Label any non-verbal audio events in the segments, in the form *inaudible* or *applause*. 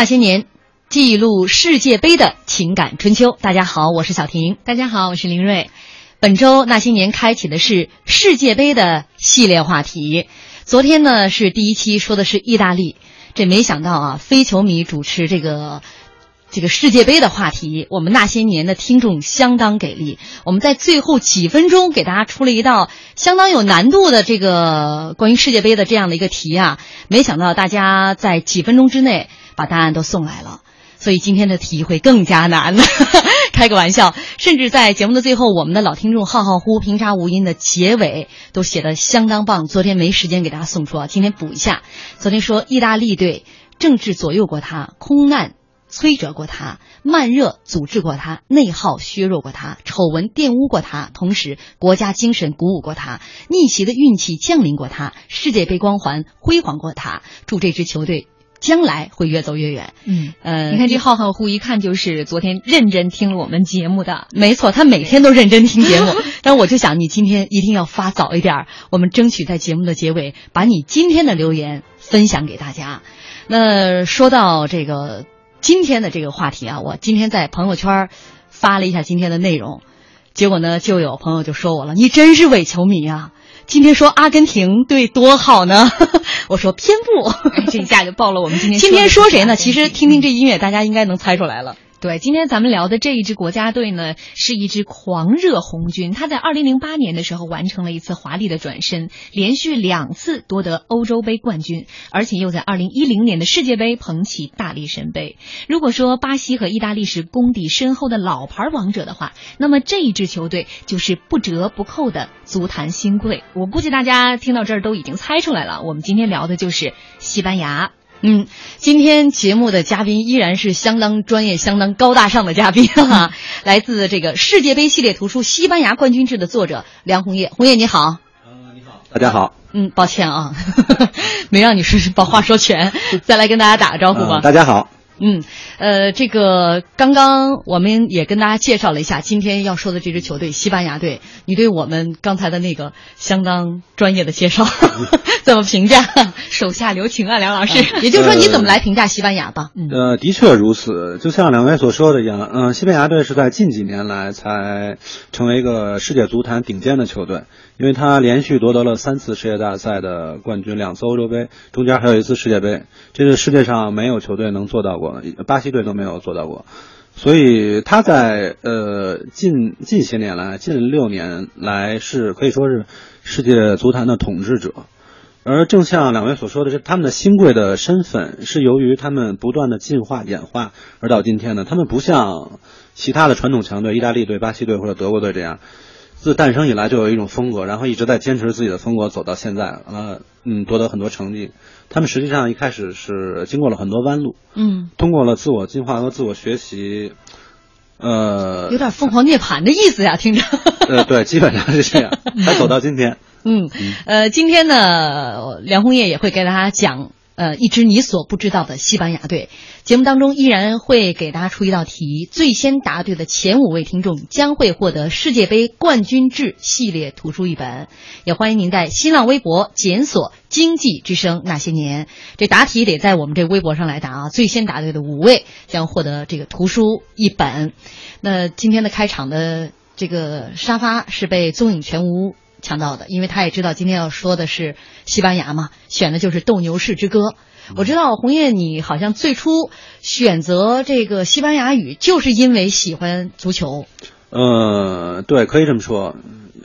那些年，记录世界杯的情感春秋。大家好，我是小婷。大家好，我是林睿。本周那些年开启的是世界杯的系列话题。昨天呢是第一期，说的是意大利。这没想到啊，非球迷主持这个这个世界杯的话题，我们那些年的听众相当给力。我们在最后几分钟给大家出了一道相当有难度的这个关于世界杯的这样的一个题啊，没想到大家在几分钟之内。把答案都送来了，所以今天的题会更加难。*laughs* 开个玩笑，甚至在节目的最后，我们的老听众浩浩乎平沙无音的结尾都写的相当棒。昨天没时间给大家送出啊，今天补一下。昨天说意大利队政治左右过他，空难摧折过他，慢热阻滞过他，内耗削弱过他，丑闻玷污过他，同时国家精神鼓舞过他，逆袭的运气降临过他，世界杯光环辉煌过他。祝这支球队。将来会越走越远。嗯，呃，你看这浩浩乎一看就是昨天认真听了我们节目的。没错，他每天都认真听节目。*laughs* 但我就想，你今天一定要发早一点，我们争取在节目的结尾把你今天的留言分享给大家。那说到这个今天的这个话题啊，我今天在朋友圈发了一下今天的内容，结果呢，就有朋友就说我了：“你真是伪球迷啊！”今天说阿根廷队多好呢，*laughs* 我说偏不，这一下就爆了。我们今天 *laughs* 今天说谁呢？其实听听这音乐，大家应该能猜出来了。对，今天咱们聊的这一支国家队呢，是一支狂热红军。他在二零零八年的时候完成了一次华丽的转身，连续两次夺得欧洲杯冠军，而且又在二零一零年的世界杯捧起大力神杯。如果说巴西和意大利是功底深厚的老牌王者的话，那么这一支球队就是不折不扣的足坛新贵。我估计大家听到这儿都已经猜出来了，我们今天聊的就是西班牙。嗯，今天节目的嘉宾依然是相当专业、相当高大上的嘉宾 *laughs* 哈，来自这个世界杯系列图书《西班牙冠军制》的作者梁红叶。红叶你好，嗯，你好，大家好。嗯，抱歉啊，*laughs* 没让你说把话说全，*laughs* 再来跟大家打个招呼吧。大家好。嗯，呃，这个刚刚我们也跟大家介绍了一下今天要说的这支球队——西班牙队。你对我们刚才的那个相当专业的介绍 *laughs* 怎么评价？手下留情啊，梁老师。*laughs* 也就是说，你怎么来评价西班牙吧？呃，的确如此。就像两位所说的一样，嗯，西班牙队是在近几年来才成为一个世界足坛顶尖的球队。因为他连续夺得了三次世界大赛的冠军，两次欧洲杯，中间还有一次世界杯，这是世界上没有球队能做到过的，巴西队都没有做到过，所以他在呃近近些年来，近六年来是可以说是世界足坛的统治者，而正像两位所说的，是他们的新贵的身份是由于他们不断的进化演化而到今天的，他们不像其他的传统强队，意大利队、巴西队或者德国队这样。自诞生以来就有一种风格，然后一直在坚持自己的风格走到现在，呃，嗯，夺得很多成绩。他们实际上一开始是经过了很多弯路，嗯，通过了自我进化和自我学习，呃，有点凤凰涅槃的意思呀，听着。呃，对，基本上是这样，*laughs* 才走到今天。嗯，呃，今天呢，梁红叶也会给大家讲。呃，一支你所不知道的西班牙队，节目当中依然会给大家出一道题，最先答对的前五位听众将会获得世界杯冠军志系列图书一本。也欢迎您在新浪微博检索“经济之声那些年”，这答题得在我们这微博上来答啊。最先答对的五位将获得这个图书一本。那今天的开场的这个沙发是被踪影全无。抢到的，因为他也知道今天要说的是西班牙嘛，选的就是《斗牛士之歌》。我知道红叶，你好像最初选择这个西班牙语，就是因为喜欢足球。呃，对，可以这么说，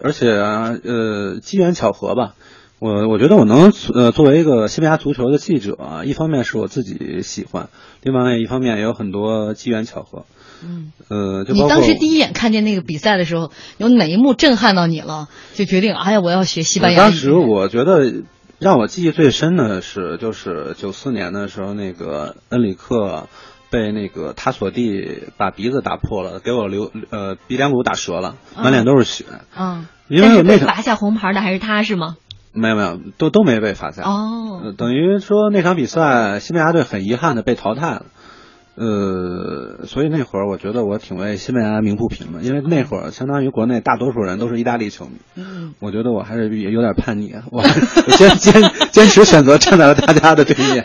而且啊，呃，机缘巧合吧。我我觉得我能呃作为一个西班牙足球的记者，一方面是我自己喜欢，另外一方面也有很多机缘巧合。嗯，呃，就你当时第一眼看见那个比赛的时候，有哪一幕震撼到你了？就决定，哎呀，我要学西班牙语。当时我觉得让我记忆最深的是，就是九四年的时候，那个恩里克被那个塔索蒂把鼻子打破了，给我留呃鼻梁骨打折了，满脸都是血。嗯，因为那场罚下红牌的还是他是吗？没有没有都都没被罚下。哦，呃，等于说那场比赛，西班牙队很遗憾的被淘汰了。呃，所以那会儿我觉得我挺为西班牙鸣不平的，因为那会儿相当于国内大多数人都是意大利球迷，嗯，我觉得我还是也有点叛逆，*laughs* 我坚坚坚持选择站在了大家的对面，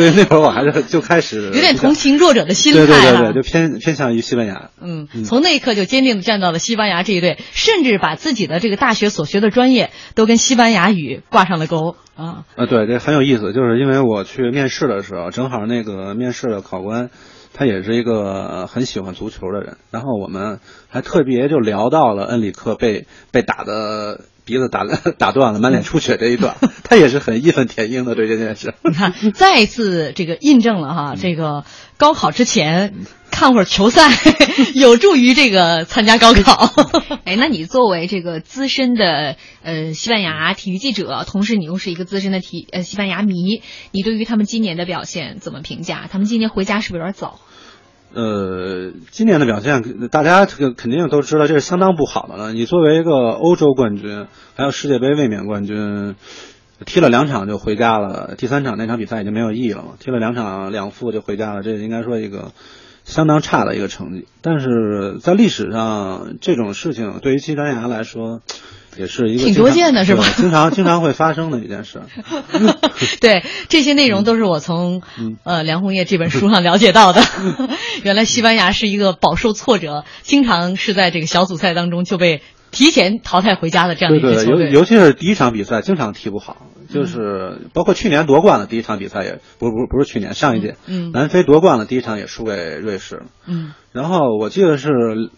所以那会儿我还是就开始有点同情弱者的心态对对对啊对，就偏偏向于西班牙。嗯嗯，从那一刻就坚定的站到了西班牙这一队，甚至把自己的这个大学所学的专业都跟西班牙语挂上了钩啊。啊，对，这很有意思，就是因为我去面试的时候，正好那个面试的考官，他也是一个呃很喜欢足球的人，然后我们还特别就聊到了恩里克被被打的鼻子打 *laughs* 打断了，满脸出血这一段，*laughs* 他也是很义愤填膺的对这件事。你看，*laughs* 再一次这个印证了哈，这个高考之前看会儿球赛，有助于这个参加高考。哎，那你作为这个资深的呃西班牙体育记者，同时你又是一个资深的体呃西班牙迷，你对于他们今年的表现怎么评价？他们今年回家是不是有点早？呃，今年的表现，大家这个肯定都知道，这是相当不好的了。你作为一个欧洲冠军，还有世界杯卫冕冠军，踢了两场就回家了，第三场那场比赛已经没有意义了嘛？踢了两场两负就回家了，这应该说一个相当差的一个成绩。但是在历史上，这种事情对于西班牙来说，也是一个挺多见的是吧经常经常会发生的一件事。*laughs* 对，这些内容都是我从嗯呃梁红叶这本书上了解到的。*laughs* 原来西班牙是一个饱受挫折，经常是在这个小组赛当中就被提前淘汰回家的这样的对对，一个球队。尤尤其是第一场比赛经常踢不好，就是包括去年夺冠的第一场比赛也不不不是去年上一届，嗯南非夺冠了第一场也输给瑞士了。嗯然后我记得是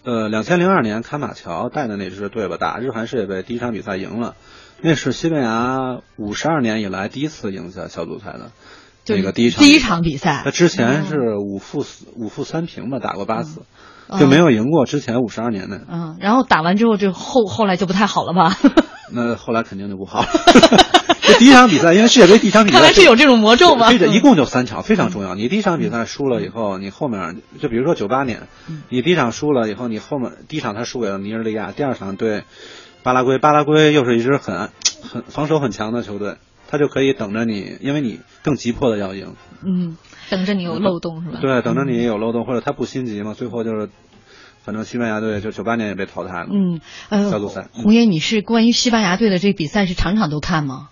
呃，两千零二年坎马乔带的那支队吧，打日韩世界杯第一场比赛赢了，那是西班牙五十二年以来第一次赢下小组赛的就那个第一场第一场比赛他之前是五负四五负三平吧，打过八次，嗯就没有赢过之前五十二年的。嗯，然后打完之后，就后后来就不太好了吧？*laughs* 那后来肯定就不好了。*laughs* 这第一场比赛，因为世界杯第一场比赛看来是有这种魔咒吗？这这一共就三场，非常重要。你第一场比赛输了以后，你后面就比如说九八年，你第一场输了以后，你后面第一场他输给了尼日利亚，第二场对巴拉圭，巴拉圭又是一支很 *tsk* 很防守很强的球队，他就可以等着你，因为你更急迫的要赢。嗯，等着你有漏洞是吧？对，等着你有漏洞，或者他不心急嘛，最后就是，反正西班牙队就九八年也被淘汰了。嗯，呃，小组赛嗯红爷，你是关于西班牙队的这比赛是场场都看吗？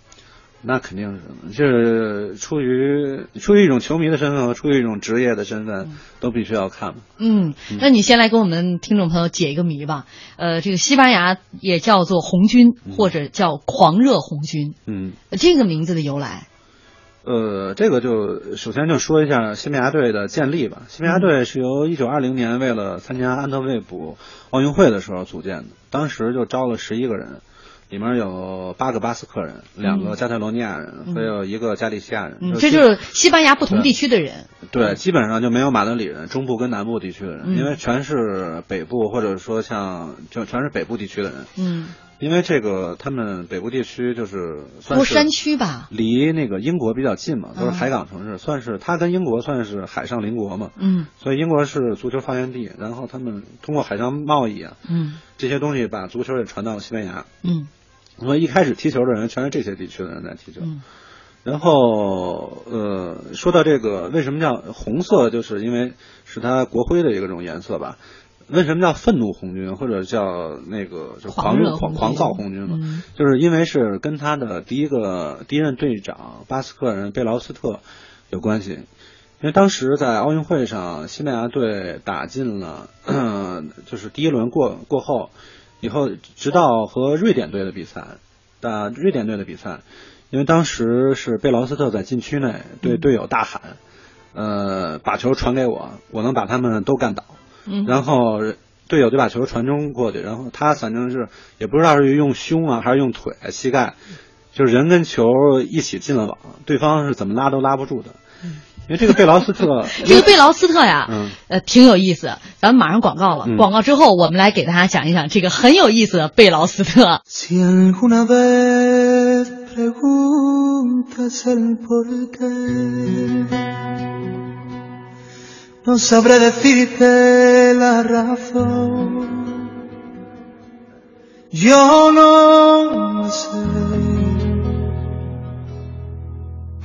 那肯定是，就是出于出于一种球迷的身份和出于一种职业的身份，都必须要看嘛。嗯，那你先来给我们听众朋友解一个谜吧。呃，这个西班牙也叫做红军，或者叫狂热红军，嗯，这个名字的由来。呃，这个就首先就说一下西班牙队的建立吧。西班牙队是由一九二零年为了参加安特卫普奥运会的时候组建的，当时就招了十一个人，里面有八个巴斯克人，两个加泰罗尼亚人，还有一个加利西亚人。嗯，基这就是西班牙不同地区的人。对，基本上就没有马德里人，中部跟南部地区的人，嗯因为全是北部或者说像就全是北部地区的人。嗯，因为这个他们北部地区就是算是多山区吧。离那个英国比较近嘛，都是嗯海港城市，算是它跟英国算是海上邻国嘛，嗯所以英国是足球发源地，然后他们通过海上贸易啊嗯这些东西把足球也传到了西班牙，嗯所以一开始踢球的人全是这些地区的人在踢球。嗯然后，呃，说到这个，为什么叫红色？就是因为是它国徽的一个这种颜色吧。为什么叫愤怒红军，或者叫那个就狂热狂狂躁红军嘛？嗯就是因为是跟他的第一个第一任队长巴斯克人贝劳斯特有关系。因为当时在奥运会上，西班牙队打进了，*clears throat* 就是第一轮过过后，以后直到和瑞典队的比赛，打瑞典队的比赛，因为当时是贝劳斯特在禁区内对队友大喊，呃，把球传给我，我能把他们都干倒。嗯，然后队友就把球传中过去，然后他反正是也不知道是用胸啊还是用腿、膝盖，就是人跟球一起进了网，对方是怎么拉都拉不住的。因为这个贝劳斯特，*laughs* 这个贝劳斯特呀，嗯呃，挺有意思。咱们马上广告了，嗯广告之后我们来给大家讲一讲这个很有意思的贝劳斯特。No sabré decirte la razón. Yo no sé.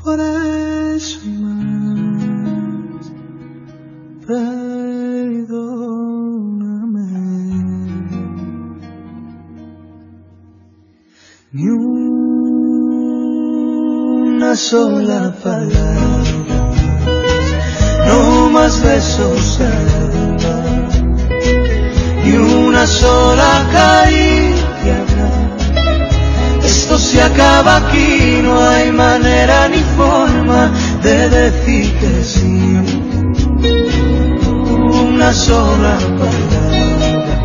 Por eso más, perdóname. Ni una sola palabra, más besos habrá, ni una sola caricia. Esto se acaba aquí, no hay manera ni forma de decir que sí. Una sola palabra,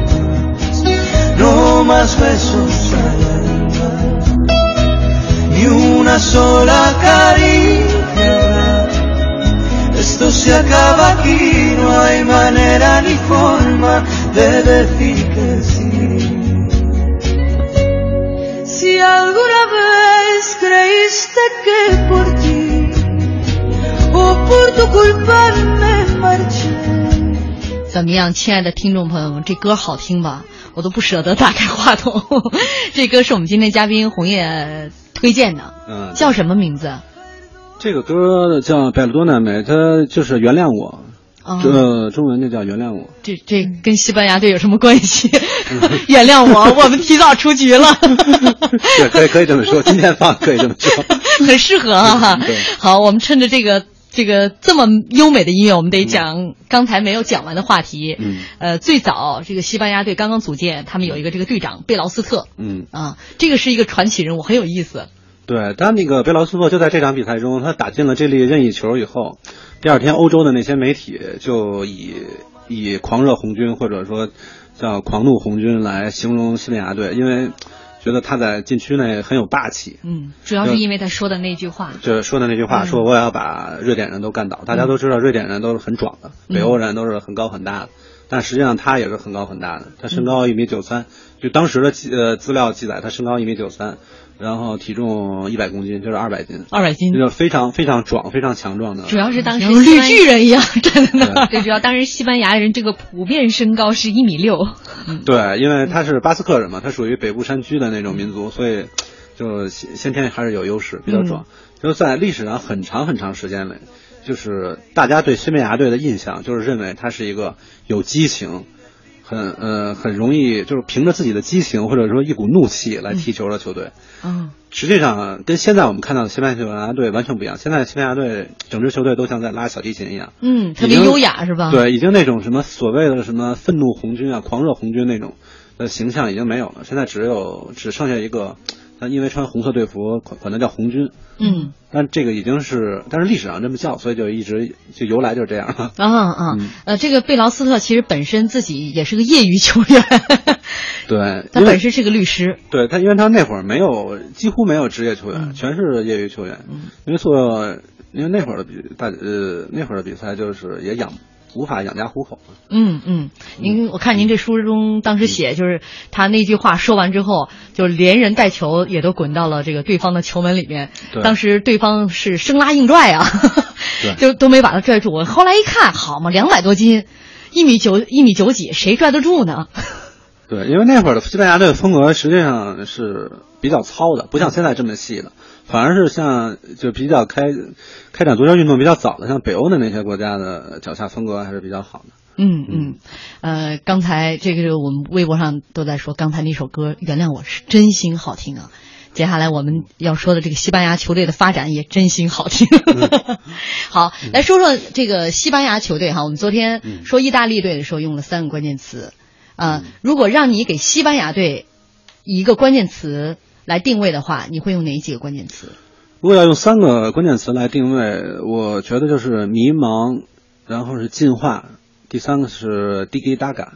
no más besos al alma, ni una sola caricia. Esto se acaba aquí, no hay manera ni forma de decir que sí. Si alguna vez creíste que por ti o por tu culpa me marché, 怎么样，亲爱的听众朋友们，这歌好听吧？我都不舍得打开话筒。这歌是我们今天嘉宾红叶推荐的，嗯，叫什么名字？这个歌叫《贝鲁多难美》，它就是原谅我，哦这中文就叫原谅我。这这跟西班牙队有什么关系？*laughs* 原谅我，*laughs* 我们提早出局了。*laughs* 对，可以可以这么说，今天放可以这么说。很适合啊对。好，我们趁着这个这个这么优美的音乐，我们得讲刚才没有讲完的话题。嗯呃，最早这个西班牙队刚刚组建，他们有一个这个队长贝劳斯特嗯，啊，这个是一个传奇人物，很有意思。对他那个贝劳斯诺就在这场比赛中，他打进了这粒任意球以后，第二天欧洲的那些媒体就以以狂热红军或者说叫狂怒红军来形容西班牙队，因为觉得他在禁区内很有霸气。嗯主要是因为他说的那句话。就是说的那句话，说我也要把瑞典人都干倒。大家都知道，瑞典人都是很壮的，北欧人都是很高很大的，但实际上他也是很高很大的。他身高一米九三，就当时的记呃资料记载，他身高一米九三，然后体重一百公斤，就是二百斤，二百斤，就是非常非常壮、非常强壮的。主要是当时绿巨人一样站在那儿。对，主要当时西班牙人这个普遍身高是一米六，对，因为他是巴斯克人嘛，他属于北部山区的那种民族，所以就先先天还是有优势，比较壮。就是在历史上很长很长时间里，就是大家对西班牙队的印象就是认为他是一个有激情。很呃很容易就是凭着自己的激情或者说一股怒气来踢球的球队，嗯实际上跟现在我们看到的西班牙队完全不一样。现在西班牙队整支球队都像在拉小提琴一样，嗯，特别优雅是吧？，对，已经那种什么所谓的什么愤怒红军啊、狂热红军那种的形象已经没有了，现在只有只剩下一个，他因为穿红色队服，管管他叫红军，嗯但这个已经是，但是历史上这么叫，所以就一直就由来就是这样了。啊啊嗯呃，这个贝劳斯特其实本身自己也是个业余球员，*laughs* 对，他本身是个律师。对他，因为他那会儿没有几乎没有职业球员，嗯全是业余球员，嗯因为做因为那会儿的比大呃那会儿的比赛就是也养无法养家糊口嘛。嗯嗯，您我看您这书中当时写，就是他那句话说完之后，就连人带球也都滚到了这个对方的球门里面。对当时对方是生拉硬拽啊，*laughs* 对 *laughs* 就都没把他拽住。我后来一看，好嘛，两百多斤，一米九一米九几，谁拽得住呢？对，因为那会儿的西班牙队的风格实际上是比较糙的，不像现在这么细的，反而是像就比较开开展足球运动比较早的，像北欧的那些国家的脚下风格还是比较好的。嗯嗯，呃，刚才这个我们微博上都在说，刚才那首歌《原谅我》是真心好听啊。接下来我们要说的这个西班牙球队的发展也真心好听。*laughs* 好，来说说这个西班牙球队哈。我们昨天说意大利队的时候用了三个关键词，呃，如果让你给西班牙队一个关键词来定位的话，你会用哪几个关键词？如果要用三个关键词来定位，我觉得就是迷茫，然后是进化，第三个是滴滴答嘎。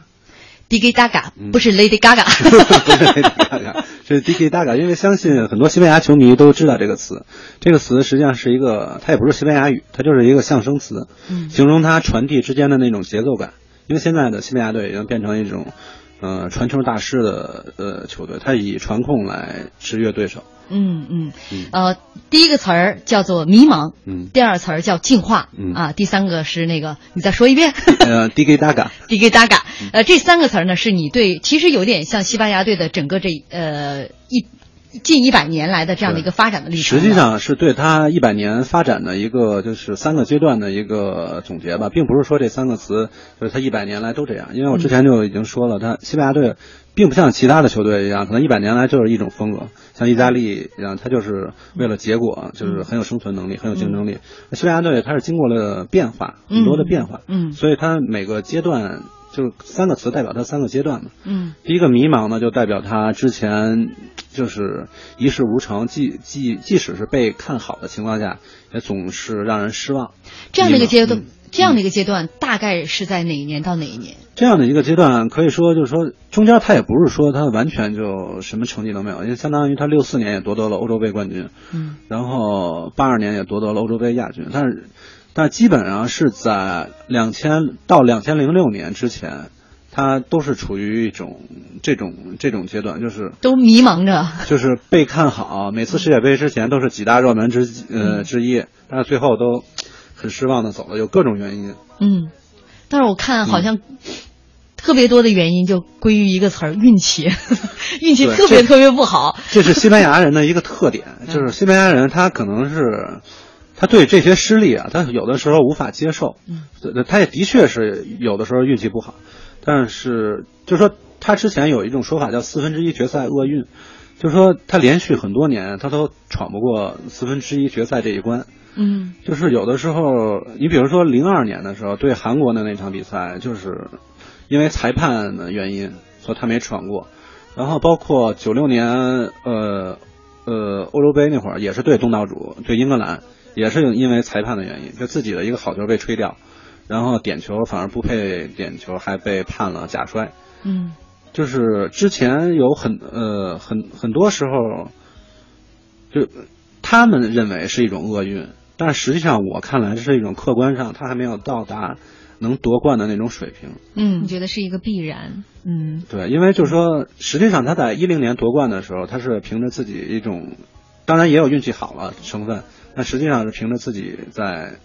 ，Digi Daga 嗯不是 Lady Gaga。*laughs* 不是 Lady Gaga，是 Diki Daga，因为相信很多西班牙球迷都知道这个词。这个词实际上是一个，它也不是西班牙语，它就是一个象声词，嗯形容它传递之间的那种节奏感。因为现在的西班牙队已经变成一种，呃，传球大师的呃球队，他以传控来制约对手。嗯嗯。嗯。呃，第一个词儿叫做迷茫，嗯。第二词儿叫进化，嗯。啊，第三个是那个，你再说一遍。*laughs* 呃，Diki Daga，，Digi Daga。呃，嗯。这三个词儿呢，是你对，其实有点像西班牙队的整个这呃一近一百年来的这样的一个发展的历史。实际，上是对他一百年发展的一个就是三个阶段的一个总结吧，并不是说这三个词就是他一百年来都这样。因为我之前就已经说了，他西班牙队并不像其他的球队一样，可能一百年来就是一种风格，像意大利一样，他就是为了结果，就是很有生存能力，很有竞争力。西班牙队它是经过了变化，很多的变化，嗯所以它每个阶段就三个词代表他三个阶段嘛。嗯第一个迷茫呢，就代表他之前就是一事无成，即即即使是被看好的情况下，也总是让人失望。这样的一个阶段，嗯这样的一个阶段大概是在哪一年到哪一年？这样的一个阶段，可以说就是说，中间他也不是说他完全就什么成绩都没有，因为相当于他六四年也夺得了欧洲杯冠军，嗯然后八二年也夺得了欧洲杯亚军，但是但基本上是在两千到两千零六年之前，他都是处于一种这种这种阶段，就是都迷茫着。*laughs* 就是被看好，每次世界杯之前都是几大热门之呃之一，但是最后都很失望的走了，有各种原因。嗯，但是我看好嗯像特别多的原因就归于一个词儿——运气，*laughs* 运气特别特别不好。*laughs* 这是西班牙人的一个特点，就是西班牙人他可能是他对这些失利啊，他有的时候无法接受，嗯呃他也的确是有的时候运气不好，但是就是说他之前有一种说法叫四分之一决赛厄运，就是说他连续很多年他都闯不过四分之一决赛这一关。嗯就是有的时候，你比如说零二年的时候对韩国的那场比赛，就是因为裁判的原因，所以他没闯过。然后包括九六年，呃呃欧洲杯那会儿也是对东道主对英格兰，也是因为裁判的原因，就自己的一个好球被吹掉，然后点球反而不配点球，还被判了假摔。嗯就是之前有很呃很很多时候，就他们认为是一种厄运，但实际上我看来是一种客观上他还没有到达能夺冠的那种水平。嗯你觉得是一个必然？嗯对，因为就是说，实际上他在一零年夺冠的时候，他是凭着自己一种，当然也有运气好了成分，但实际上是凭着自己在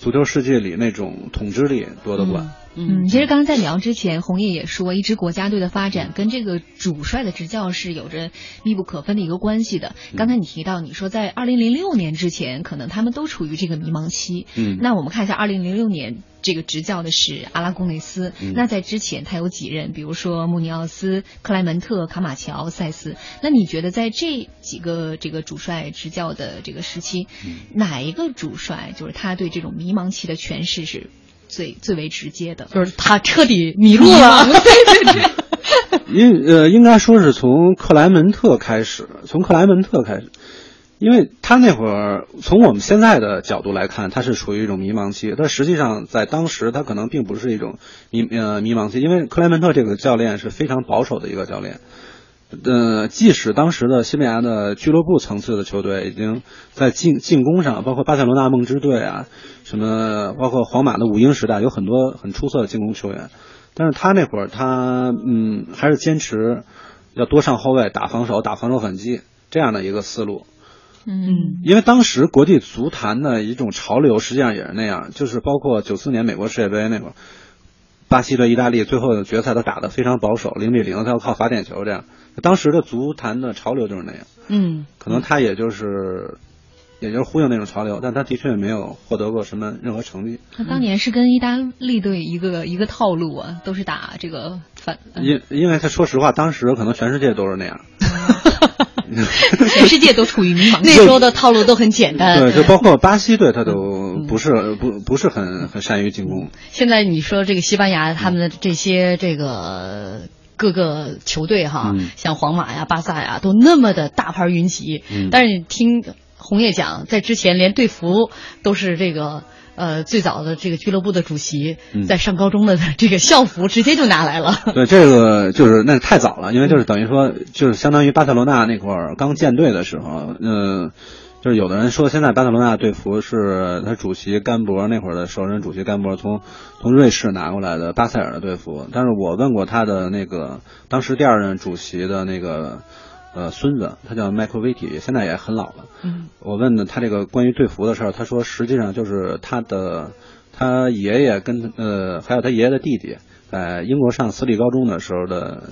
足球世界里那种统治力多得冠。其实刚刚在聊之前，红叶也说，一支国家队的发展跟这个主帅的执教是有着密不可分的一个关系的。刚才你提到，你说在二零零六年之前，可能他们都处于这个迷茫期。嗯那我们看一下二零零六年这个执教的是阿拉贡内斯，嗯那在之前他有几任，比如说穆尼奥斯、克莱门特、卡马乔、塞斯。那你觉得在这几个这个主帅执教的这个时期，嗯哪一个主帅就是他对这种迷茫期的诠释是最最为直接的？就是他彻底迷路了。*laughs* 应呃，应该说是从克莱门特开始，从克莱门特开始，因为他那会儿从我们现在的角度来看，他是处于一种迷茫期，但实际上在当时他可能并不是一种迷呃迷茫期，因为克莱门特这个教练是非常保守的一个教练。呃，即使当时的西班牙的俱乐部层次的球队已经在进进攻上，包括巴塞罗那梦之队啊，什么包括皇马的五鹰时代，有很多很出色的进攻球员，但是他那会儿他嗯还是坚持要多上后卫打防守打防守反击这样的一个思路，嗯。因为当时国际足坛的一种潮流实际上也是那样，就是包括九四年美国世界杯那会儿，巴西对意大利最后的决赛都打得非常保守，零比零，他要靠罚点球这样。当时的足坛的潮流就是那样，嗯可能他也就是，也就是呼应那种潮流，但他的确没有获得过什么任何成绩。他当年是跟意大利队一个一个套路啊，都是打这个反。呃因因为他说实话，当时可能全世界都是那样。*laughs* 全世界都处于迷茫那。时候的套路都很简单。对，就包括巴西队，他都不是不不是很很善于进攻。现在你说这个西班牙他们的这些这个各个球队哈，嗯像皇马呀、巴萨呀，都那么的大牌云集。嗯但是你听红叶讲，在之前连队服都是这个呃，最早的这个俱乐部的主席嗯在上高中的这个校服直接就拿来了。*laughs* 对，这个就是那太早了，因为就是等于说，就是相当于巴塞罗那那会儿刚建队的时候，嗯、就是有的人说现在巴塞罗那队服是他主席甘博那会儿的首任主席甘博从从瑞士拿过来的巴塞尔的队服，但是我问过他的那个当时第二任主席的那个呃孙子，他叫麦克维体，现在也很老了。嗯我问的他这个关于队服的事儿，他说实际上就是他的他爷爷跟呃还有他爷爷的弟弟在英国上私立高中的时候的，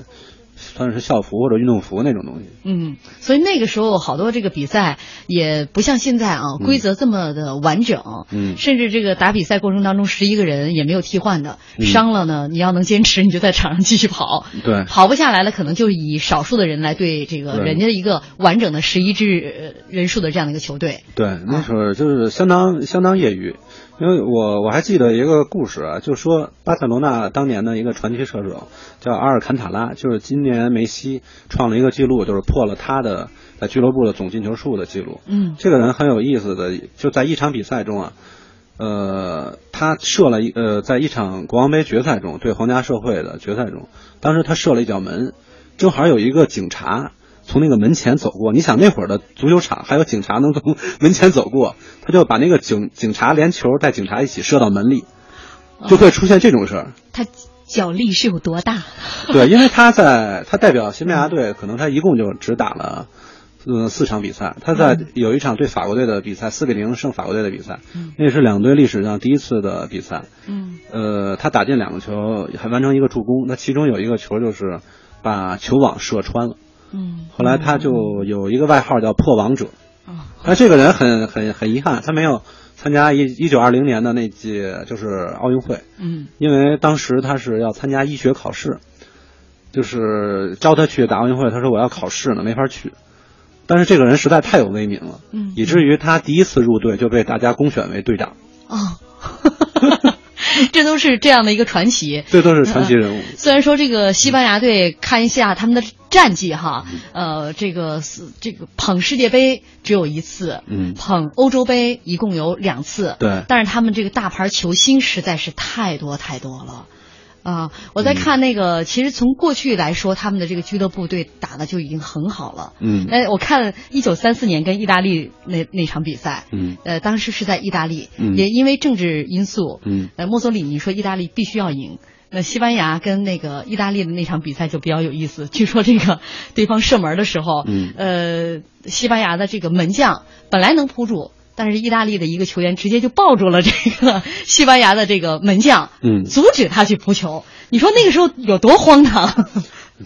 算是校服或者运动服那种东西。嗯，所以那个时候好多这个比赛也不像现在啊，规则这么的完整。嗯甚至这个打比赛过程当中，十一个人也没有替换的，嗯伤了呢，你要能坚持，你就在场上继续跑。对 *laughs* 跑不下来了，可能就以少数的人来对这个人家的一个完整的十一支呃人数的这样的一个球队。对，那时候就是相当相当业余，因为我我还记得一个故事啊，就说巴塞罗那当年的一个传奇射手叫阿尔坎塔拉，就是今年梅西创了一个记录，就是破了他的在俱乐部的总进球数的记录。嗯这个人很有意思的，就在一场比赛中啊，呃，他射了一呃，在一场国王杯决赛中对皇家社会的决赛中，当时他射了一脚门，正好有一个警察从那个门前走过。你想那会儿的足球场还有警察能从门前走过，*laughs* 他就把那个警警察连球带警察一起射到门里，就会出现这种事儿。他脚力是有多大？*laughs* 对，因为他在 *laughs* 他代表西班牙队，可能他一共就只打了。嗯，四场比赛，他在有一场对法国队的比赛，四比零胜法国队的比赛，那是两队历史上第一次的比赛。嗯呃，他打进两个球，还完成一个助攻。那其中有一个球就是把球网射穿了。嗯后来他就有一个外号叫破王者。啊但这个人很很很遗憾，他没有参加一一九二零年的那届就是奥运会，嗯因为当时他是要参加医学考试，就是招他去打奥运会，他说我要考试呢，没法去。但是这个人实在太有威名了，嗯以至于他第一次入队就被大家公选为队长，哦，*laughs* 这都是这样的一个传奇。这都是传奇人物。虽然说这个西班牙队看一下他们的战绩哈，呃，这个是这个捧世界杯只有一次，嗯。捧欧洲杯一共有两次，对。但是他们这个大牌球星实在是太多太多了。啊，我在看那个，其实从过去来说，他们的这个俱乐部队打的就已经很好了。嗯。哎，我看一九三四年跟意大利那那场比赛，嗯。呃，当时是在意大利，嗯。也因为政治因素，嗯。呃，墨索里尼说意大利必须要赢。那西班牙跟那个意大利的那场比赛就比较有意思，据说这个 *laughs* 对方射门的时候，嗯呃，西班牙的这个门将本来能扑住，但是意大利的一个球员直接就抱住了这个 *laughs* 西班牙的这个门将，嗯阻止他去扑球。你说那个时候有多荒唐？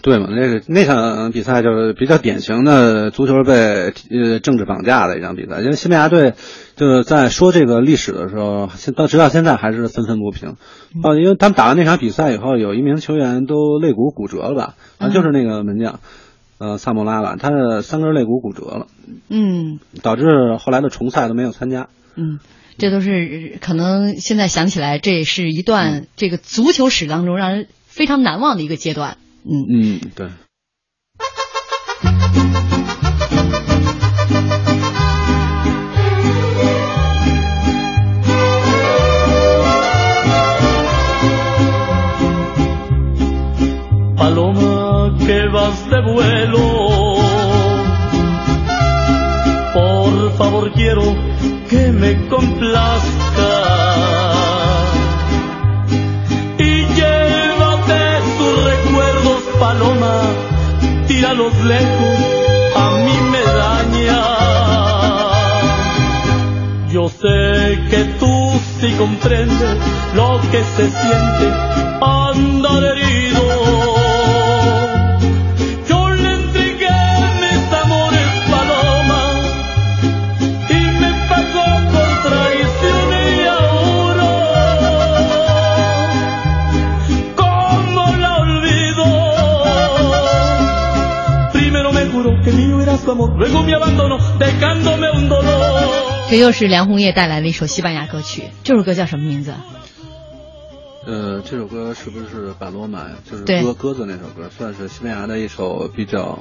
对嘛，那个那场比赛就是比较典型的足球被呃政治绑架的一场比赛，因为西班牙队就是在说这个历史的时候，现到直到现在还是愤愤不平。啊，因为他们打完那场比赛以后，有一名球员都肋骨骨折了吧？啊，就是那个门将，呃，萨莫拉吧，他的三根肋骨骨折了，嗯导致后来的重赛都没有参加。嗯，这都是可能现在想起来，这是一段这个足球史当中让人非常难忘的一个阶段。Mm, mm, mm. 嗯，对。Paloma que vas de vuelo, por favor quiero que me complazca paloma, tíralos lejos, a mí me daña. Yo sé que tú sí comprendes lo que se siente andar luego me dejándome un dolor. 这又是梁红叶带来的一首西班牙歌曲，这首歌叫什么名字？呃，这首歌是不是巴罗马？就是对鸽鸽子那首歌，算是西班牙的一首比较，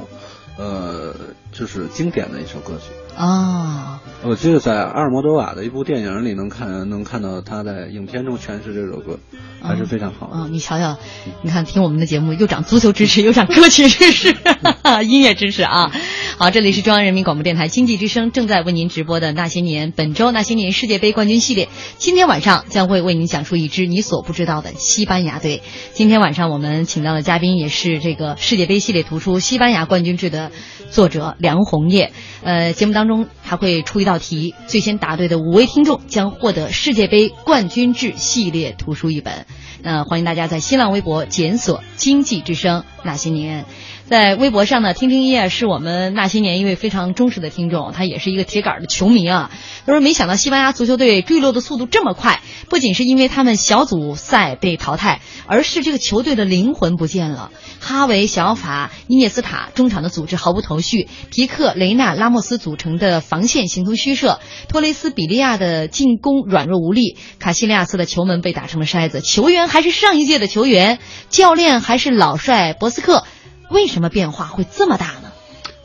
呃，就是经典的一首歌曲。啊。我记得在阿尔莫多瓦的一部电影里能看能看到他在影片中诠释这首歌，还是非常好。嗯，你瞧瞧，你看听我们的节目又长足球知识，又长歌曲知识，*laughs* 音乐知识啊。好，这里是中央人民广播电台经济之声正在为您直播的《那些年》，本周《那些年世界杯冠军系列》，今天晚上将会为您讲述一支你所不知道的西班牙队。今天晚上我们请到的嘉宾也是这个世界杯系列图书《西班牙冠军制》的作者梁红叶。呃，节目当当中还会出一道题，最先答对的五位听众将获得世界杯冠军制系列图书一本。那欢迎大家在新浪微博检索“经济之声那些年”。在微博上呢，听听音乐是我们那些年一位非常忠实的听众，他也是一个铁杆的球迷啊。他说：“没想到西班牙足球队坠落的速度这么快，不仅是因为他们小组赛被淘汰，而是这个球队的灵魂不见了。哈维、小法、伊涅斯塔中场的组织毫无头绪，皮克、雷纳、拉莫斯组成的防线形同虚设，托雷斯、比利亚的进攻软弱无力，卡西利亚斯的球门被打成了筛子，球员还是上一届的球员，教练还是老帅博斯克。”为什么变化会这么大呢？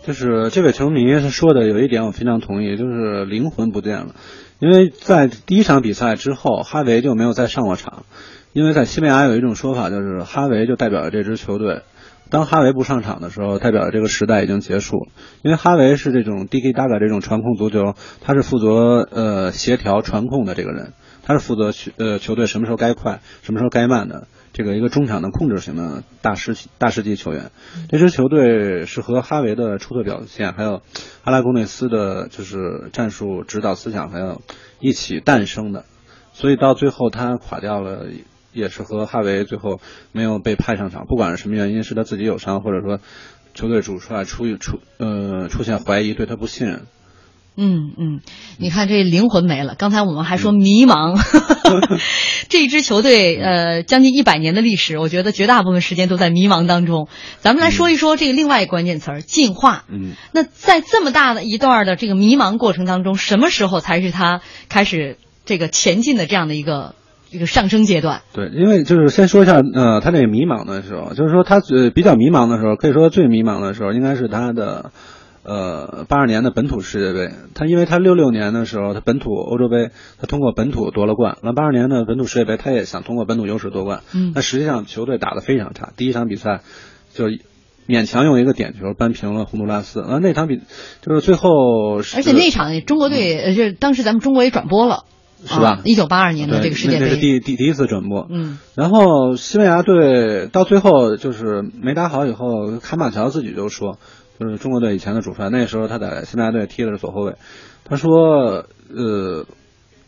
就是这位球迷他说的有一点我非常同意，就是灵魂不见了。因为在第一场比赛之后，哈维就没有再上过场。因为在西班牙有一种说法，就是哈维就代表了这支球队。当哈维不上场的时候，代表了这个时代已经结束了。因为哈维是这种 D K 大概这种传控足球，他是负责呃协调传控的这个人，他是负责呃球队什么时候该快，什么时候该慢的。这个一个中场的控制型的大师大师级球员，这支球队是和哈维的出色表现，还有阿拉贡内斯的就是战术指导思想，还有一起诞生的，所以到最后他垮掉了，也是和哈维最后没有被派上场，不管是什么原因，是他自己有伤，或者说球队主帅出出呃出现怀疑，对他不信任。嗯嗯，你看这灵魂没了。刚才我们还说迷茫，*laughs* 这一支球队呃将近一百年的历史，我觉得绝大部分时间都在迷茫当中。咱们来说一说这个另外一个关键词儿——进化。嗯，那在这么大的一段的这个迷茫过程当中，什么时候才是他开始这个前进的这样的一个一个上升阶段？对，因为就是先说一下，呃，他那个迷茫的时候，就是说他呃比较迷茫的时候，可以说最迷茫的时候，应该是他的。呃，八二年的本土世界杯，他因为他六六年的时候，他本土欧洲杯，他通过本土夺了冠。那八二年的本土世界杯，他也想通过本土优势夺冠。嗯，那实际上球队打得非常差，第一场比赛就勉强用一个点球扳平了洪都拉斯。那那场比就是最后，而且那场中国队，呃，就当时咱们中国也转播了，是吧？一九八二年的这个世界杯，那是第第第一次转播。嗯，然后西班牙队到最后就是没打好以后，卡马乔自己就说。就是中国队以前的主帅，那时候他在西班牙队踢的是左后卫。他说：“呃，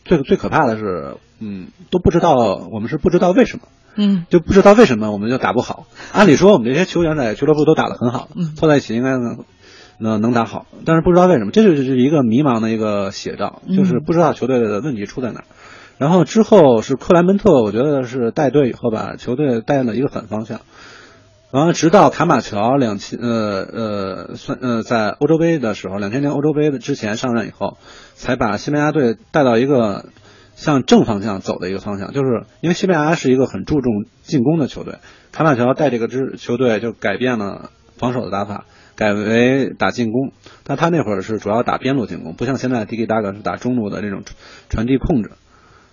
最最可怕的是，嗯，都不知道我们是不知道为什么，嗯，就不知道为什么我们就打不好。按理说我们这些球员在俱乐部都打得很好，凑在一起应该能能能打好，但是不知道为什么，这就是一个迷茫的一个写照，就是不知道球队的问题出在哪儿。然后之后是克莱门特，我觉得是带队以后把球队带了一个反方向。”然后直到卡马乔两千呃呃算呃在欧洲杯的时候，两千年欧洲杯的之前上任以后，才把西班牙队带到一个向正方向走的一个方向。就是因为西班牙是一个很注重进攻的球队，卡马乔带这个支球队就改变了防守的打法，改为打进攻。但他那会儿是主要打边路进攻，不像现在迪迪达格是打中路的这种传递控制。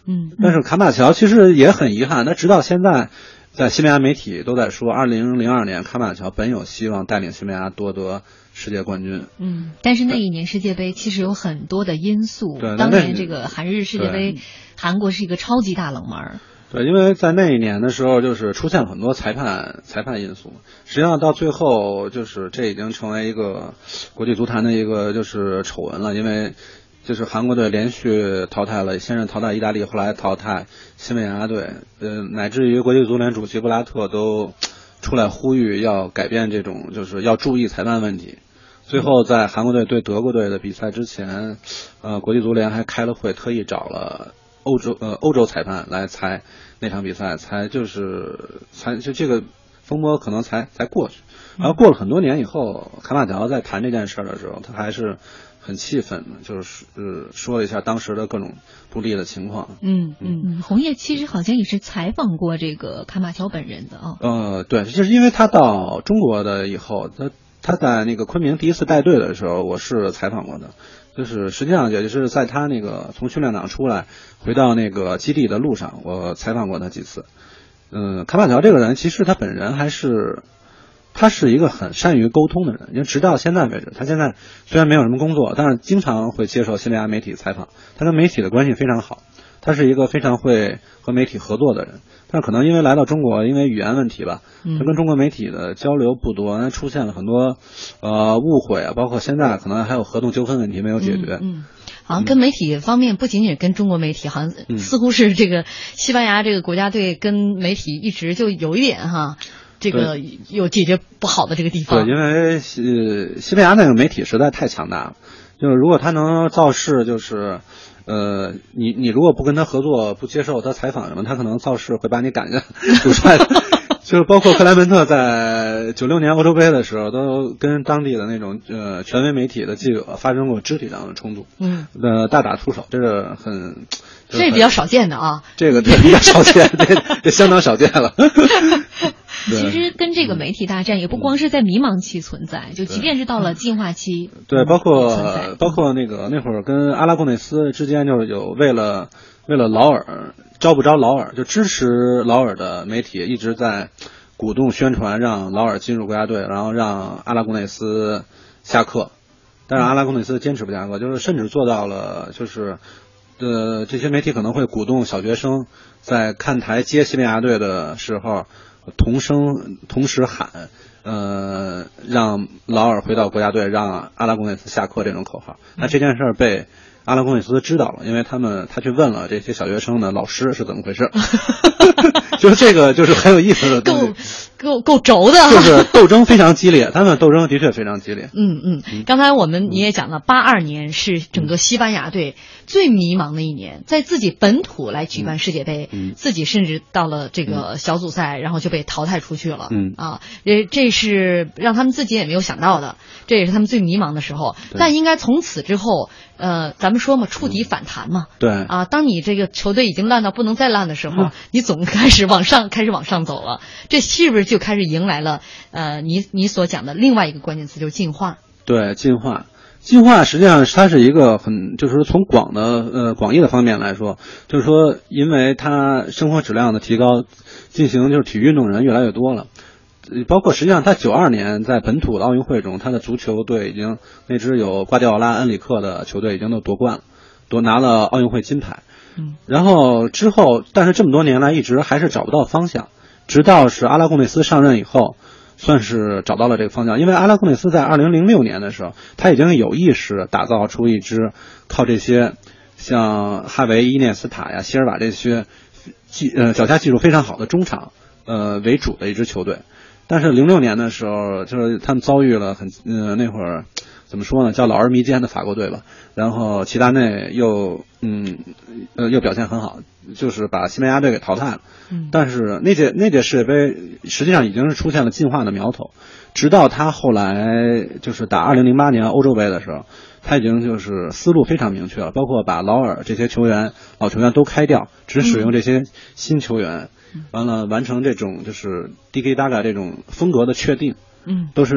嗯，但是卡马乔其实也很遗憾，他直到现在。在西班牙媒体都在说，二零零二年卡马乔本有希望带领西班牙夺得世界冠军。嗯，但是那一年世界杯其实有很多的因素。对，当年这个韩日世界杯，韩国是一个超级大冷门。对，因为在那一年的时候，就是出现了很多裁判裁判因素。实际上到最后，就是这已经成为一个国际足坛的一个就是丑闻了，因为。就是韩国队连续淘汰了，先是淘汰意大利，后来淘汰西班牙队，呃，乃至于国际足联主席布拉特都出来呼吁要改变这种，就是要注意裁判问题。最后在韩国队对德国队的比赛之前，呃，国际足联还开了会，特意找了欧洲呃欧洲裁判来裁那场比赛，才就是才就这个风波可能才才过去。然后过了很多年以后，卡马乔在谈这件事儿的时候，他还是。很气愤的，就是呃说了一下当时的各种不利的情况。嗯嗯嗯，红叶其实好像也是采访过这个卡马乔本人的啊。呃，对，就是因为他到中国的以后，他他在那个昆明第一次带队的时候，我是采访过的。就是实际上也就是在他那个从训练场出来回到那个基地的路上，我采访过他几次。嗯，卡马乔这个人其实他本人还是。他是一个很善于沟通的人，因为直到现在为止，他现在虽然没有什么工作，但是经常会接受西班牙媒体采访。他跟媒体的关系非常好，他是一个非常会和媒体合作的人。但是可能因为来到中国，因为语言问题吧，他跟中国媒体的交流不多，出现了很多呃误会啊，包括现在可能还有合同纠纷问题没有解决。嗯，好像跟媒体方面不仅仅跟中国媒体，好像似乎是这个西班牙这个国家队跟媒体一直就有一点哈。这个有解决不好的这个地方。对，因为西，西班牙那个媒体实在太强大了，就是如果他能造势，就是呃，你你如果不跟他合作，不接受他采访什么，他可能造势会把你赶下主帅。*laughs* *laughs* 就是包括克莱门特在九六年欧洲杯的时候，都跟当地的那种呃权威媒体的记者发生过肢体上的冲突，嗯，呃，大打出手，这是很，这比较少见的啊，这个对比较少见，*laughs* 这这相当少见了。其实跟这个媒体大战也不光是在迷茫期存在，就即便是到了进化期，对，包括包括那个那会儿跟阿拉贡内斯之间就是有为了为了劳尔招不招劳尔，就支持劳尔的媒体一直在鼓动宣传让劳尔进入国家队，然后让阿拉贡内斯下课，但是阿拉贡内斯坚持不下课，就是甚至做到了就是呃这些媒体可能会鼓动小学生在看台接西班牙队的时候。同声同时喊，呃，让劳尔回到国家队，让阿拉贡内斯下课这种口号。那这件事儿被阿拉贡内斯知道了，因为他们他去问了这些小学生的老师是怎么回事，*laughs* 就是这个就是很有意思的东西。够够轴的，*laughs* 就是斗争非常激烈，他们斗争的确非常激烈。嗯嗯，刚才我们你也讲了，八二年是整个西班牙队最迷茫的一年，在自己本土来举办世界杯，自己甚至到了这个小组赛，然后就被淘汰出去了。嗯啊，这这是让他们自己也没有想到的，这也是他们最迷茫的时候。但应该从此之后，呃，咱们说嘛，触底反弹嘛。对啊，当你这个球队已经烂到不能再烂的时候，你总开始往上，开始往上走了。这是不是？就开始迎来了，呃，你你所讲的另外一个关键词，就是进化。对，进化，进化实际上它是一个很，就是说从广的呃广义的方面来说，就是说，因为它生活质量的提高，进行就是体育运动人越来越多了，包括实际上他九二年在本土的奥运会中，他的足球队已经那支有瓜迪奥拉、恩里克的球队已经都夺冠了，夺拿了奥运会金牌。嗯，然后之后，但是这么多年来一直还是找不到方向。直到是阿拉贡内斯上任以后，算是找到了这个方向。因为阿拉贡内斯在二零零六年的时候，他已经有意识打造出一支靠这些像哈维、伊涅斯塔呀、希尔瓦这些技呃脚下技术非常好的中场呃为主的一支球队。但是零六年的时候，就是他们遭遇了很呃那会儿怎么说呢，叫老而弥坚的法国队吧。然后齐达内又嗯呃又表现很好。就是把西班牙队给淘汰了，但是那届那届世界杯实际上已经是出现了进化的苗头，直到他后来就是打二零零八年欧洲杯的时候，他已经就是思路非常明确了，包括把劳尔这些球员老球员都开掉，只使用这些新球员，完了完成这种就是 D K 大概这种风格的确定。嗯，都是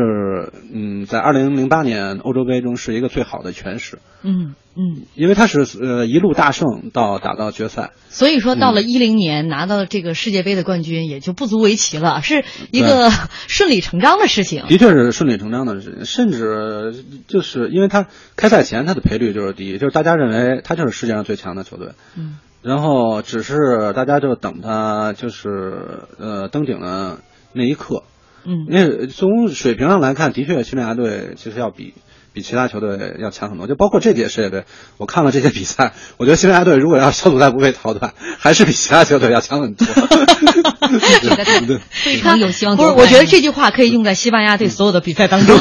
嗯，在二零零八年欧洲杯中是一个最好的诠释。嗯嗯，因为他是呃一路大胜到打到决赛，所以说到了一零年拿到这个世界杯的冠军也就不足为奇了，是一个顺理成章的事情。的确是顺理成章的事情，甚至就是因为他开赛前他的赔率就是第一，就是大家认为他就是世界上最强的球队。嗯，然后只是大家就等他就是呃登顶的那一刻。嗯，因为从水平上来看，的确，西班牙队其实要比比其他球队要强很多。就包括这届世界杯，我看了这些比赛，我觉得西班牙队如果要小组赛不被淘汰，还是比其他球队要强很多。*laughs* 对，非常有希望。不是，我觉得这句话可以用在西班牙队所有的比赛当中。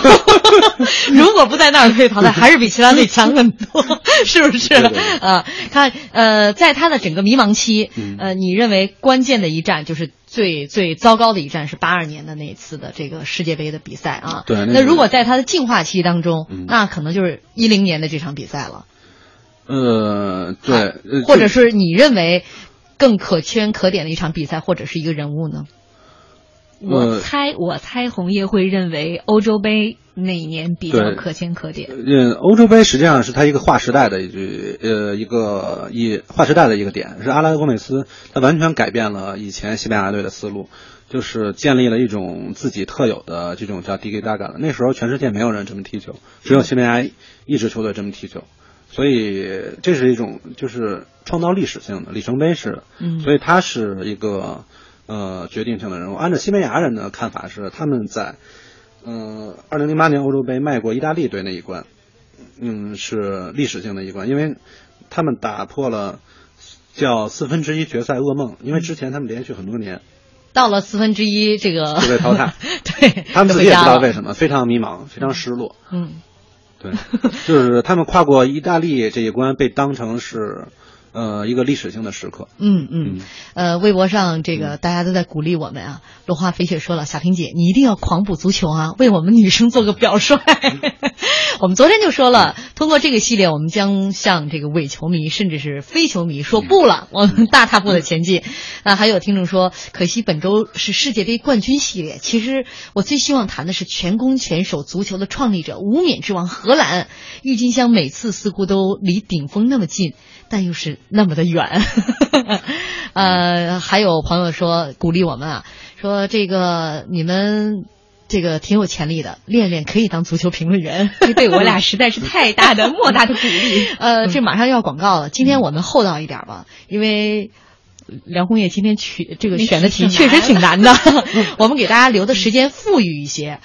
*laughs* 如果不在那儿被淘汰，还是比其他队强很多，是不是？啊，看，呃，在他的整个迷茫期，呃，你认为关键的一战就是？最最糟糕的一战是八二年的那次的这个世界杯的比赛啊。对。那如果在他的进化期当中，那可能就是一零年的这场比赛了。呃，对。或者是你认为更可圈可点的一场比赛，或者是一个人物呢？我呃猜，我猜红叶会认为欧洲杯那一年比较可圈可点。嗯，欧洲杯实际上是它一个划时代的一句呃一个一划时代的一个点，是阿拉戈美斯他完全改变了以前西班牙队的思路，就是建立了一种自己特有的这种叫 d i g i d a g a 那时候全世界没有人这么踢球，只有西班牙一支球队这么踢球，所以这是一种就是创造历史性的里程碑式的，嗯。所以他是一个呃决定性的人物。按照西班牙人的看法是，他们在嗯，二零零八年欧洲杯迈过意大利队那一关，嗯，是历史性的一关，因为他们打破了叫四分之一决赛噩梦，因为之前他们连续很多年到了四分之一这个就被淘汰，*laughs* 对，*laughs* 他们自己也知道为。什么，非常迷茫，非常失落。嗯，对，就是他们跨过意大利这一关，被当成是呃一个历史性的时刻。嗯嗯，呃，微博上这个大家都在鼓励我们啊。落花飞雪说了，小萍姐，你一定要狂补足球啊，*laughs* 为我们女生做个表率。*laughs* 我们昨天就说了，通过这个系列，我们将向这个伪球迷甚至是非球迷说不了，我们大踏步的前进。啊，还有听众说，可惜本周是世界杯冠军系列。其实我最希望谈的是全攻全守足球的创立者，无冕之王荷兰。郁金香每次似乎都离顶峰那么近，但又是那么的远。*laughs* 呃，还有朋友说鼓励我们啊，说这个你们这个挺有潜力的，练练可以当足球评论员。这 *laughs* 对我俩实在是太大的莫大的鼓励。*laughs* 呃，这马上要广告了，今天我们厚道一点吧，因为。梁红叶今天取这个选的题确实挺难的，我们给大家留的时间富裕一些，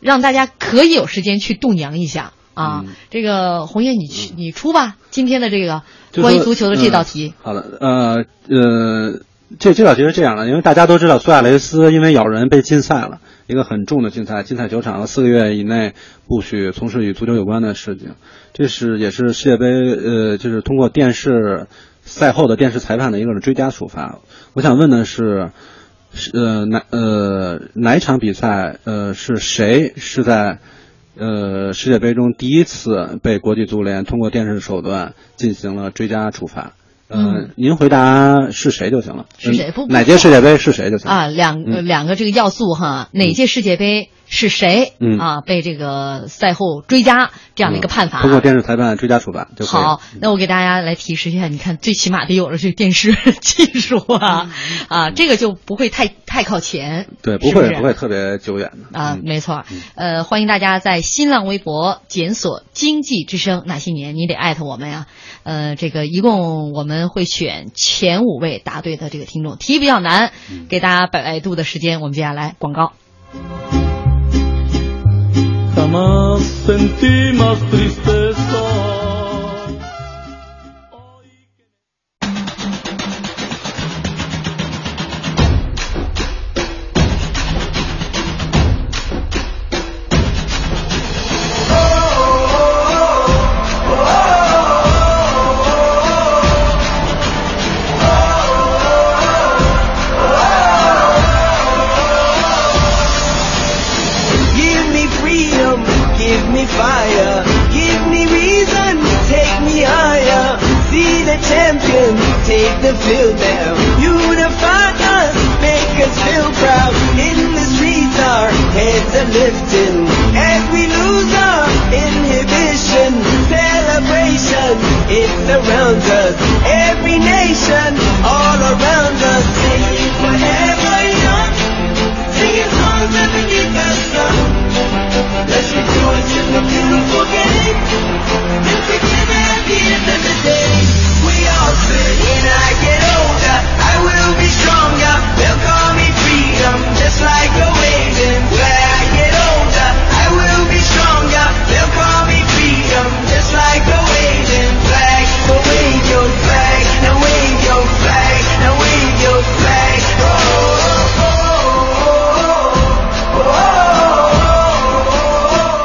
让大家可以有时间去度娘一下啊。嗯这个红叶你去你出吧，今天的这个关于足球的这道题。嗯好的，呃呃，这这道题是这样的，因为大家都知道苏亚雷斯因为咬人被禁赛了，一个很重的禁赛，禁赛球场四个月以内不许从事与足球有关的事情。这是也是世界杯呃，就是通过电视赛后的电视裁判的一个追加处罚。我想问的是。是呃哪呃哪一场比赛呃是谁是在呃世界杯中第一次被国际足联通过电视手段进行了追加处罚？呃，嗯您回答是谁就行了。是谁不哪届世界杯是谁就行了。啊，两、嗯两个这个要素哈，哪届世界杯是谁、嗯啊被这个赛后追加这样的一个判罚？通过电视裁判追加处罚。好，那我给大家来提示一下，你看，最起码得有了这个电视技术啊，啊，这个就不会太太靠前，嗯对，不是是会不会特别久远的啊，嗯没错，呃，欢迎大家在新浪微博检索“经济之声那些年”，你得艾特我们呀。呃，这个一共我们会选前五位答对的这个听众，题比较难，嗯给大家百度的时间。我们接下来广告。Jamás sentí más tristeza.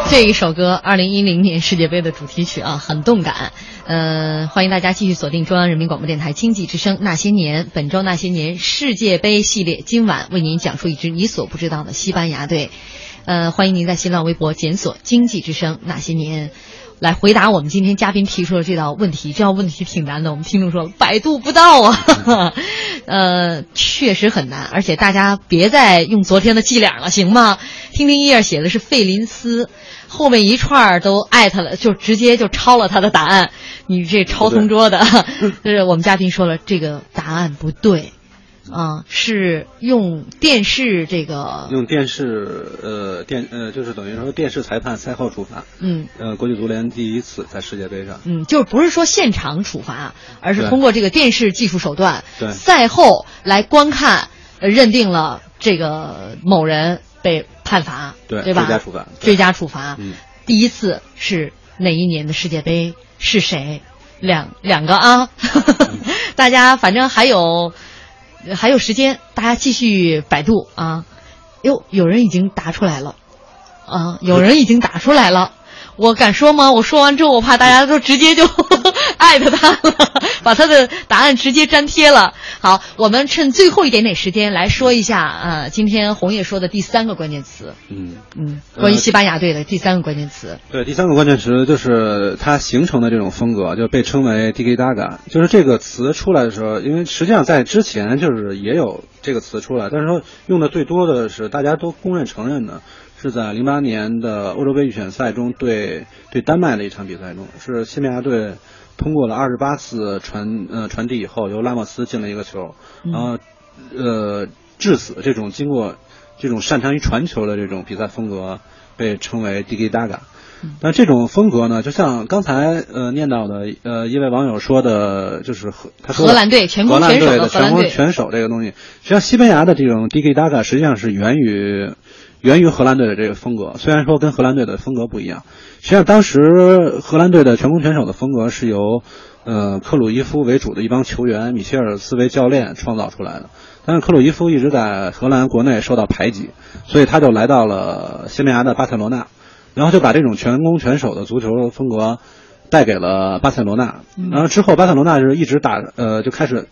这一首歌，二零一零年世界杯的主题曲啊，很动感。呃，欢迎大家继续锁定中央人民广播电台经济之声《那些年》，本周《那些年》世界杯系列，今晚为您讲述一支你所不知道的西班牙队。呃，欢迎您在新浪微博检索“经济之声那些年”。来回答我们今天嘉宾提出的这道问题，这道问题挺难的。我们听众说百度不到啊，*laughs* 呃，确实很难，而且大家别再用昨天的伎俩了，行吗？听听页写的是费林斯，后面一串儿都艾特了，就直接就抄了他的答案。你这抄同桌的，*laughs* 就是我们嘉宾说了，这个答案不对。啊，是用电视这个用电视呃电呃就是等于说电视裁判赛后处罚，嗯。呃国际足联第一次在世界杯上，嗯，就是不是说现场处罚，而是通过这个电视技术手段，对。赛后来观看，呃认定了这个某人被判罚，对对吧？追加处罚追加处罚。嗯第一次是哪一年的世界杯？是谁？两两个啊，*laughs* 大家反正还有还有时间，大家继续百度啊。哟，有人已经答出来了，啊，有人已经答出来了。我敢说吗？我说完之后，我怕大家都直接就 *laughs* 艾特他了，把他的答案直接粘贴了。好，我们趁最后一点点时间来说一下呃、今天红叶说的第三个关键词，嗯。嗯，呃关于西班牙队的第三个关键词。对，第三个关键词就是它形成的这种风格，就被称为 “digi daga”。就是这个词出来的时候，因为实际上在之前就是也有这个词出来，但是说用的最多的是大家都公认承认的，是在零八年的欧洲杯预选赛中对对丹麦的一场比赛中，是西班牙队通过了二十八次传呃传递以后，由拉莫斯进了一个球，然后呃致死这种经过这种擅长于传球的这种比赛风格被称为 “digi daga”。但这种风格呢，就像刚才呃念到的呃一位网友说的，就是荷他说荷兰队全攻荷兰全守队的全的荷兰队。攻全守这个东西，实际上西班牙的这种 DK Daga 实际上是源于源于荷兰队的这个风格，虽然说跟荷兰队的风格不一样，实际上当时荷兰队的全攻全守的风格是由呃克鲁伊夫为主的一帮球员，米歇尔斯为教练创造出来的。但是克鲁伊夫一直在荷兰国内受到排挤，所以他就来到了西班牙的巴塞罗那，然后就把这种全攻全守的足球风格带给了巴塞罗那。然后之后巴塞罗那是一直打呃就开始。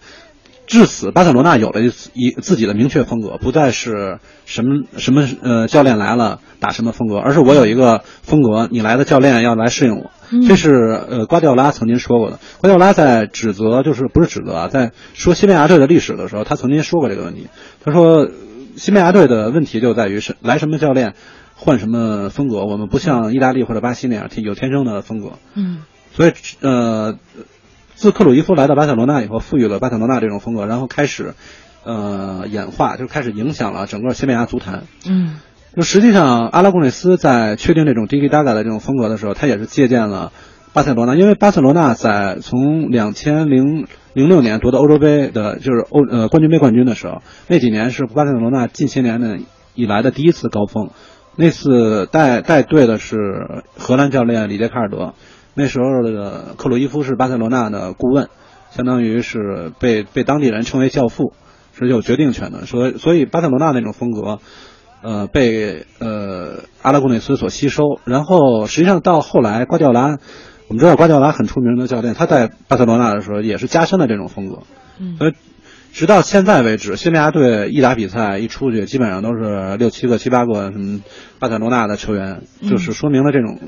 至此，巴塞罗那有了一一自己的明确风格，不再是什么什么呃教练来了打什么风格，而是我有一个风格，你来的教练要来适应我。这是呃瓜迪奥拉曾经说过的。瓜迪奥拉在指责，就是不是指责啊，在说西班牙队的历史的时候，他曾经说过这个问题。他说，呃西班牙队的问题就在于是来什么教练换什么风格，我们不像意大利或者巴西那样有天生的风格。嗯所以呃，自克鲁伊夫来到巴塞罗那以后，赋予了巴塞罗那这种风格，然后开始呃演化，就开始影响了整个西班牙足坛。嗯就实际上，阿拉贡内斯在确定这种 Digi Daga 的这种风格的时候，他也是借鉴了巴塞罗那，因为巴塞罗那在从两千零零六年夺得欧洲杯的，就是欧呃冠军杯冠军的时候，那几年是巴塞罗那近些年的以来的第一次高峰。那次带带队的是荷兰教练里杰卡尔德，那时候的克鲁伊夫是巴塞罗那的顾问，相当于是被被当地人称为教父，是有决定权的。所以所以巴塞罗那那种风格。呃，被呃阿拉贡内斯所吸收，然后实际上到后来瓜迪奥拉，我们知道瓜迪奥拉很出名的教练，他在巴塞罗那的时候也是加深了这种风格，嗯所以直到现在为止，西班牙队一打比赛一出去，基本上都是六七个、七八个什么巴塞罗那的球员，就是说明了这种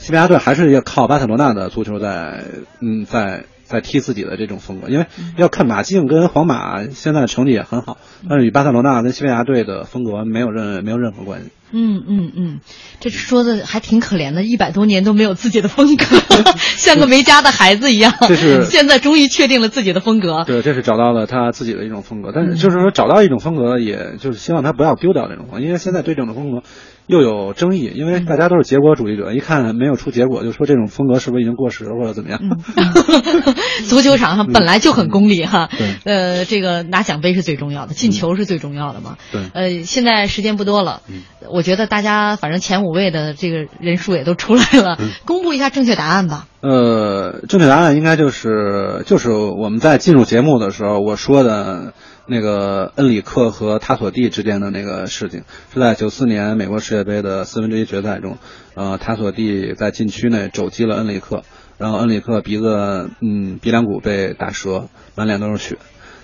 西班牙队还是要靠巴塞罗那的足球在嗯在在踢自己的这种风格，因为要看马竞跟皇马现在的成绩也很好，但是与巴塞罗那跟西班牙队的风格没有任没有任何关系。嗯嗯嗯，这说的还挺可怜的，一百多年都没有自己的风格，*laughs* 像个没家的孩子一样。这是 *laughs* 现在终于确定了自己的风格。对，这是找到了他自己的一种风格，但是就是说找到一种风格，也就是希望他不要丢掉这种风格，因为现在对这种风格又有争议，因为大家都是结果主义者，一看没有出结果就说这种风格是不是已经过时了或者怎么样。*laughs* 足球场上本来就很功利哈，对呃，这个拿奖杯是最重要的，进球是最重要的嘛。对。呃，现在时间不多了，我觉得大家反正前五位的这个人数也都出来了，公布一下正确答案吧。呃，正确答案应该就是就是我们在进入节目的时候我说的那个恩里克和塔索蒂之间的那个事情，是在九四年美国世界杯的四分之一决赛中，呃，塔索蒂在禁区内肘击了恩里克，然后恩里克鼻子嗯鼻梁骨被打折，满脸都是血，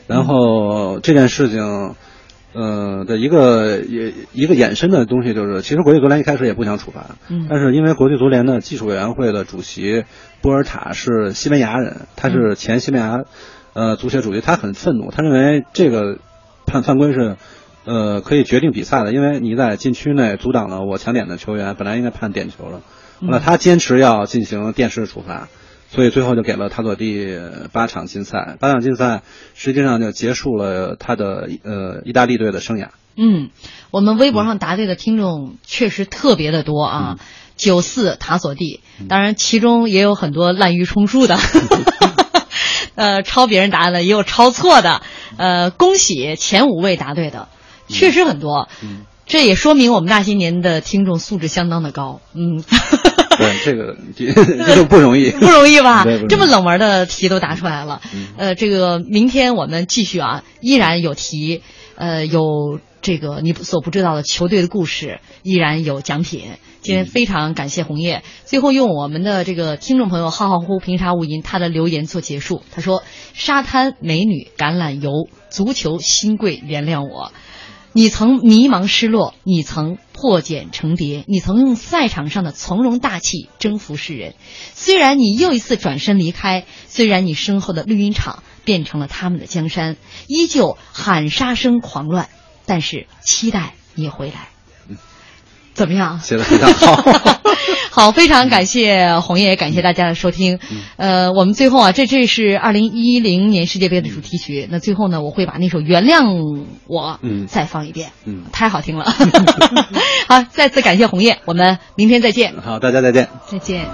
然后这件事情。呃的一个也一个衍生的东西就是，其实国际足联一开始也不想处罚，嗯但是因为国际足联的技术委员会的主席波尔塔是西班牙人，他是前西班牙呃足协主席他很愤怒，他认为这个判犯规是呃可以决定比赛的，因为你在禁区内阻挡了我抢点的球员，本来应该判点球了，那他坚持要进行电视处罚。所以最后就给了塔佐蒂八场禁赛，八场禁赛实际上就结束了他的呃意大利队的生涯。嗯，我们微博上答对的听众确实特别的多啊，九四塔索蒂，当然其中也有很多滥竽充数的，*laughs* 呃，抄别人答案的也有抄错的，呃，恭喜前五位答对的，确实很多，这也说明我们那些年的听众素质相当的高，嗯。对，*laughs* 这个这个不容易，不容易吧？这么冷门的题都答出来了。呃，这个明天我们继续啊，依然有题，呃，有这个你所不知道的球队的故事，依然有奖品。今天非常感谢红叶，最后用我们的这个听众朋友浩浩乎平沙无垠他的留言做结束。他说：“沙滩美女橄榄油，足球新贵原谅我。”你曾迷茫失落，你曾破茧成蝶，你曾用赛场上的从容大气征服世人。虽然你又一次转身离开，虽然你身后的绿茵场变成了他们的江山，依旧喊杀声狂乱，但是期待你回来。怎么样？写的非常好，*laughs* 好，非常感谢红叶，感谢大家的收听。呃，我们最后啊，这这是二零一零年世界杯的主题曲。那最后呢，我会把那首《原谅我》嗯再放一遍，嗯，太好听了。*laughs* 好，再次感谢红叶，我们明天再见。好，大家再见。再见。